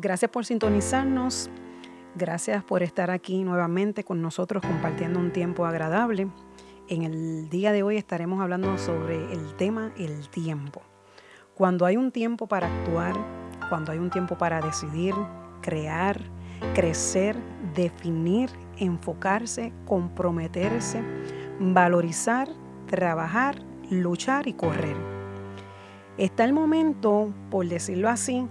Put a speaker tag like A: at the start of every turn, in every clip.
A: Gracias por sintonizarnos. Gracias por estar aquí nuevamente con nosotros compartiendo un tiempo agradable. En el día de hoy estaremos hablando sobre el tema el tiempo. Cuando hay un tiempo para actuar, cuando hay un tiempo para decidir, crear, crecer, definir, enfocarse, comprometerse, valorizar, trabajar, luchar y correr. Está el momento, por decirlo así,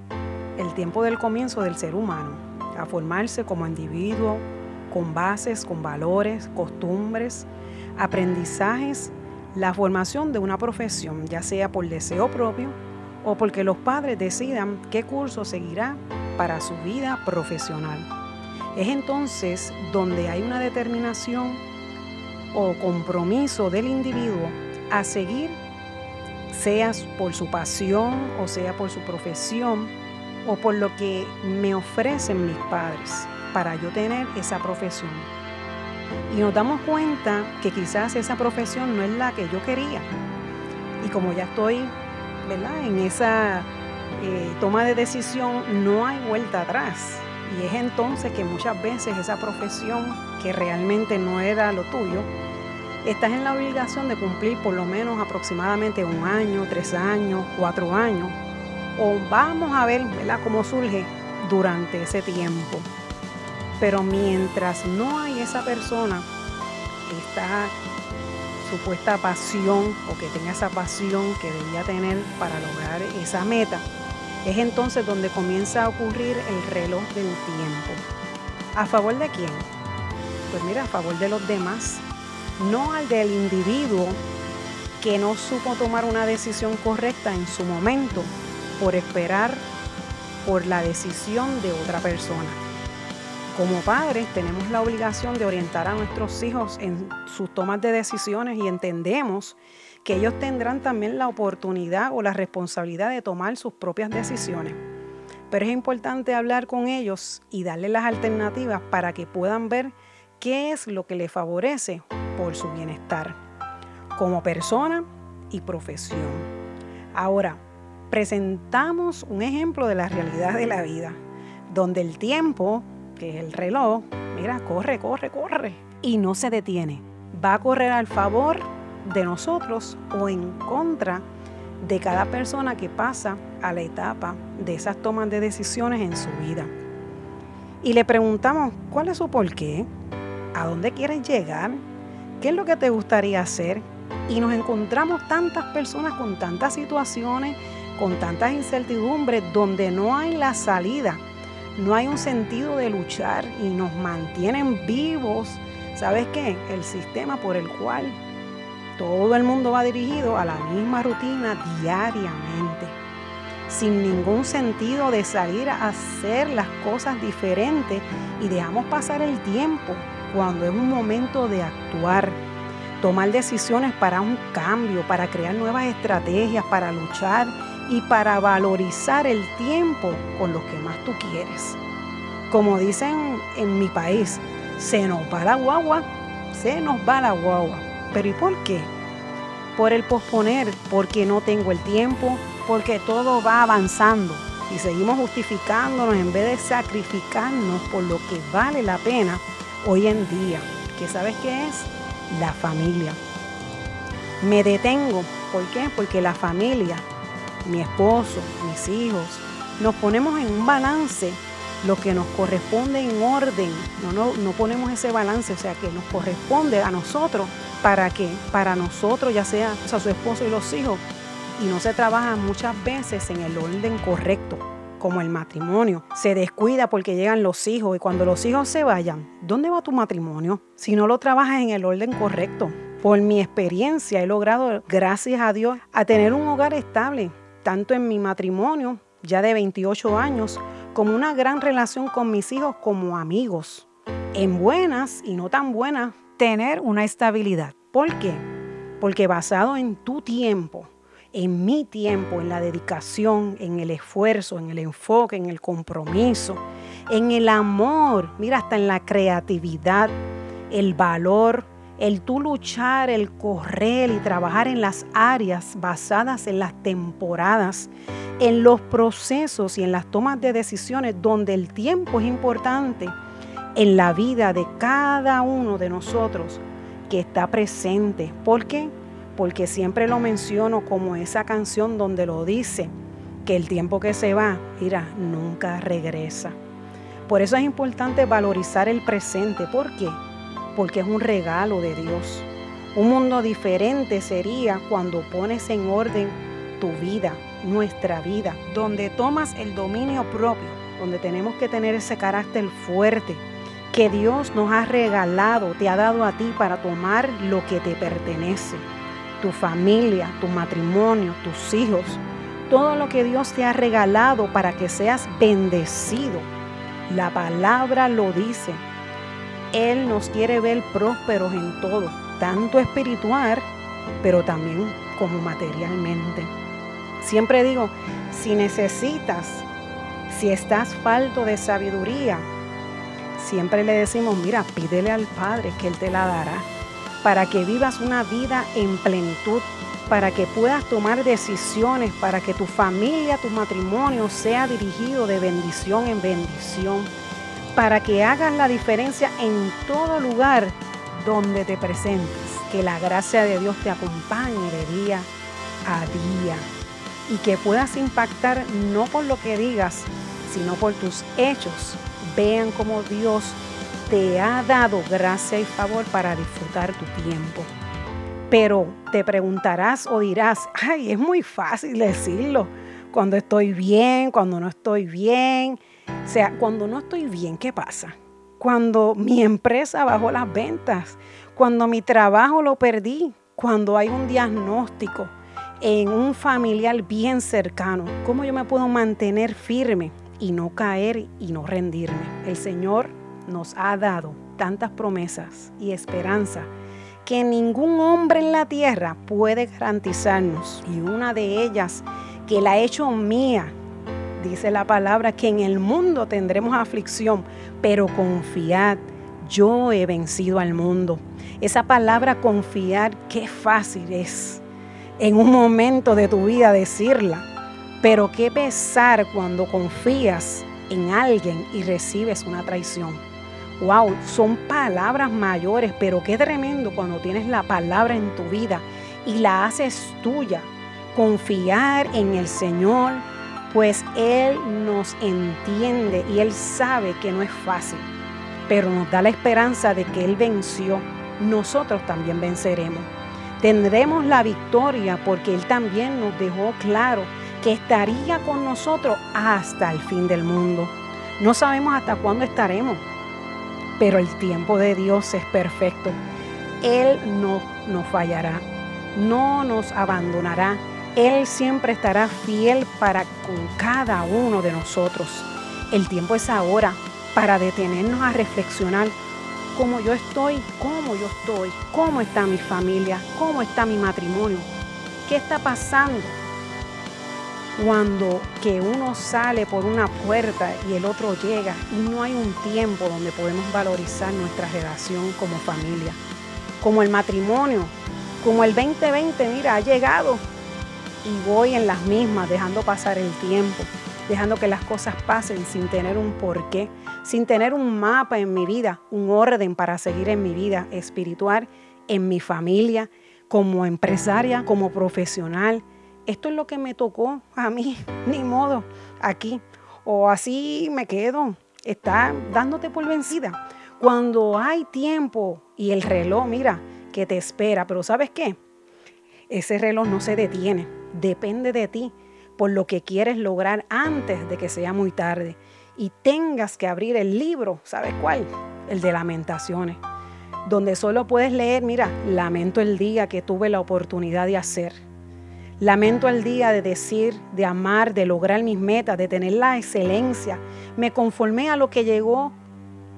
A: el tiempo del comienzo del ser humano, a formarse como individuo, con bases, con valores, costumbres, aprendizajes, la formación de una profesión, ya sea por deseo propio o porque los padres decidan qué curso seguirá para su vida profesional. Es entonces donde hay una determinación o compromiso del individuo a seguir, sea por su pasión o sea por su profesión o por lo que me ofrecen mis padres para yo tener esa profesión. Y nos damos cuenta que quizás esa profesión no es la que yo quería. Y como ya estoy ¿verdad? en esa eh, toma de decisión, no hay vuelta atrás. Y es entonces que muchas veces esa profesión que realmente no era lo tuyo, estás en la obligación de cumplir por lo menos aproximadamente un año, tres años, cuatro años. O vamos a ver ¿verdad? cómo surge durante ese tiempo. Pero mientras no hay esa persona, esta supuesta pasión o que tenga esa pasión que debía tener para lograr esa meta, es entonces donde comienza a ocurrir el reloj del tiempo. ¿A favor de quién? Pues mira, a favor de los demás, no al del individuo que no supo tomar una decisión correcta en su momento por esperar por la decisión de otra persona. Como padres tenemos la obligación de orientar a nuestros hijos en sus tomas de decisiones y entendemos que ellos tendrán también la oportunidad o la responsabilidad de tomar sus propias decisiones. Pero es importante hablar con ellos y darles las alternativas para que puedan ver qué es lo que les favorece por su bienestar como persona y profesión. Ahora, presentamos un ejemplo de la realidad de la vida, donde el tiempo, que es el reloj, mira, corre, corre, corre, y no se detiene. Va a correr al favor de nosotros o en contra de cada persona que pasa a la etapa de esas tomas de decisiones en su vida. Y le preguntamos, ¿cuál es su porqué? ¿A dónde quieres llegar? ¿Qué es lo que te gustaría hacer? Y nos encontramos tantas personas con tantas situaciones, con tantas incertidumbres, donde no hay la salida, no hay un sentido de luchar y nos mantienen vivos. ¿Sabes qué? El sistema por el cual todo el mundo va dirigido a la misma rutina diariamente, sin ningún sentido de salir a hacer las cosas diferentes y dejamos pasar el tiempo cuando es un momento de actuar, tomar decisiones para un cambio, para crear nuevas estrategias, para luchar y para valorizar el tiempo con los que más tú quieres. Como dicen en mi país, se nos va la guagua, se nos va la guagua. ¿Pero y por qué? Por el posponer, porque no tengo el tiempo, porque todo va avanzando y seguimos justificándonos en vez de sacrificarnos por lo que vale la pena hoy en día. ¿Qué sabes qué es? La familia. Me detengo. ¿Por qué? Porque la familia, mi esposo, mis hijos, nos ponemos en un balance lo que nos corresponde en orden. No, no, no ponemos ese balance, o sea, que nos corresponde a nosotros ¿Para qué? Para nosotros, ya sea, a su esposo y los hijos. Y no se trabaja muchas veces en el orden correcto, como el matrimonio. Se descuida porque llegan los hijos y cuando los hijos se vayan, ¿dónde va tu matrimonio? Si no lo trabajas en el orden correcto. Por mi experiencia he logrado, gracias a Dios, a tener un hogar estable, tanto en mi matrimonio, ya de 28 años, como una gran relación con mis hijos como amigos. En buenas y no tan buenas tener una estabilidad. ¿Por qué? Porque basado en tu tiempo, en mi tiempo, en la dedicación, en el esfuerzo, en el enfoque, en el compromiso, en el amor, mira, hasta en la creatividad, el valor, el tú luchar, el correr y trabajar en las áreas basadas en las temporadas, en los procesos y en las tomas de decisiones donde el tiempo es importante en la vida de cada uno de nosotros que está presente. ¿Por qué? Porque siempre lo menciono como esa canción donde lo dice, que el tiempo que se va, mira, nunca regresa. Por eso es importante valorizar el presente. ¿Por qué? Porque es un regalo de Dios. Un mundo diferente sería cuando pones en orden tu vida, nuestra vida, donde tomas el dominio propio, donde tenemos que tener ese carácter fuerte que Dios nos ha regalado, te ha dado a ti para tomar lo que te pertenece, tu familia, tu matrimonio, tus hijos, todo lo que Dios te ha regalado para que seas bendecido. La palabra lo dice, él nos quiere ver prósperos en todo, tanto espiritual, pero también como materialmente. Siempre digo, si necesitas, si estás falto de sabiduría, siempre le decimos, mira, pídele al Padre que Él te la dará, para que vivas una vida en plenitud, para que puedas tomar decisiones, para que tu familia, tu matrimonio sea dirigido de bendición en bendición para que hagas la diferencia en todo lugar donde te presentes. Que la gracia de Dios te acompañe de día a día y que puedas impactar no por lo que digas, sino por tus hechos. Vean cómo Dios te ha dado gracia y favor para disfrutar tu tiempo. Pero te preguntarás o dirás, ay, es muy fácil decirlo, cuando estoy bien, cuando no estoy bien, o sea, cuando no estoy bien, ¿qué pasa? Cuando mi empresa bajó las ventas, cuando mi trabajo lo perdí, cuando hay un diagnóstico en un familiar bien cercano, ¿cómo yo me puedo mantener firme y no caer y no rendirme? El Señor nos ha dado tantas promesas y esperanza que ningún hombre en la tierra puede garantizarnos. Y una de ellas que la ha hecho mía dice la palabra que en el mundo tendremos aflicción, pero confiad, yo he vencido al mundo. Esa palabra confiar, qué fácil es en un momento de tu vida decirla, pero qué pesar cuando confías en alguien y recibes una traición. Wow, son palabras mayores, pero qué tremendo cuando tienes la palabra en tu vida y la haces tuya. Confiar en el Señor, pues Él nos entiende y Él sabe que no es fácil, pero nos da la esperanza de que Él venció, nosotros también venceremos. Tendremos la victoria porque Él también nos dejó claro que estaría con nosotros hasta el fin del mundo. No sabemos hasta cuándo estaremos, pero el tiempo de Dios es perfecto. Él no nos fallará, no nos abandonará él siempre estará fiel para con cada uno de nosotros. El tiempo es ahora para detenernos a reflexionar cómo yo estoy, cómo yo estoy, cómo está mi familia, cómo está mi matrimonio, qué está pasando cuando que uno sale por una puerta y el otro llega y no hay un tiempo donde podemos valorizar nuestra relación como familia, como el matrimonio, como el 2020, mira, ha llegado y voy en las mismas, dejando pasar el tiempo, dejando que las cosas pasen sin tener un porqué, sin tener un mapa en mi vida, un orden para seguir en mi vida espiritual, en mi familia, como empresaria, como profesional. Esto es lo que me tocó a mí, ni modo, aquí. O así me quedo, está dándote por vencida. Cuando hay tiempo y el reloj, mira, que te espera, pero ¿sabes qué? Ese reloj no se detiene depende de ti por lo que quieres lograr antes de que sea muy tarde y tengas que abrir el libro, ¿sabes cuál? El de lamentaciones, donde solo puedes leer, mira, lamento el día que tuve la oportunidad de hacer. Lamento el día de decir, de amar, de lograr mis metas, de tener la excelencia. Me conformé a lo que llegó.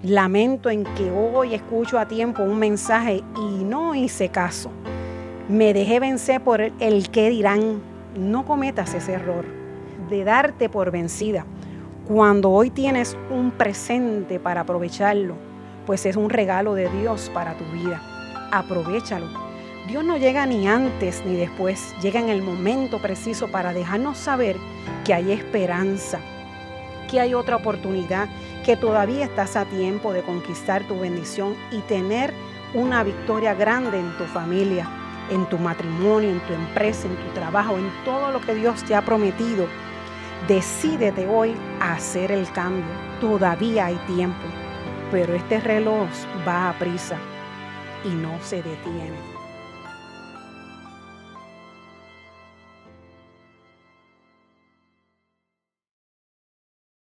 A: Lamento en que hoy escucho a tiempo un mensaje y no hice caso. Me dejé vencer por el que dirán. No cometas ese error de darte por vencida. Cuando hoy tienes un presente para aprovecharlo, pues es un regalo de Dios para tu vida. aprovechalo. Dios no llega ni antes ni después, llega en el momento preciso para dejarnos saber que hay esperanza, que hay otra oportunidad, que todavía estás a tiempo de conquistar tu bendición y tener una victoria grande en tu familia, en tu matrimonio, en tu empresa, en tu trabajo, en todo lo que Dios te ha prometido. Decídete hoy a hacer el cambio. Todavía hay tiempo, pero este reloj va a prisa y no se detiene.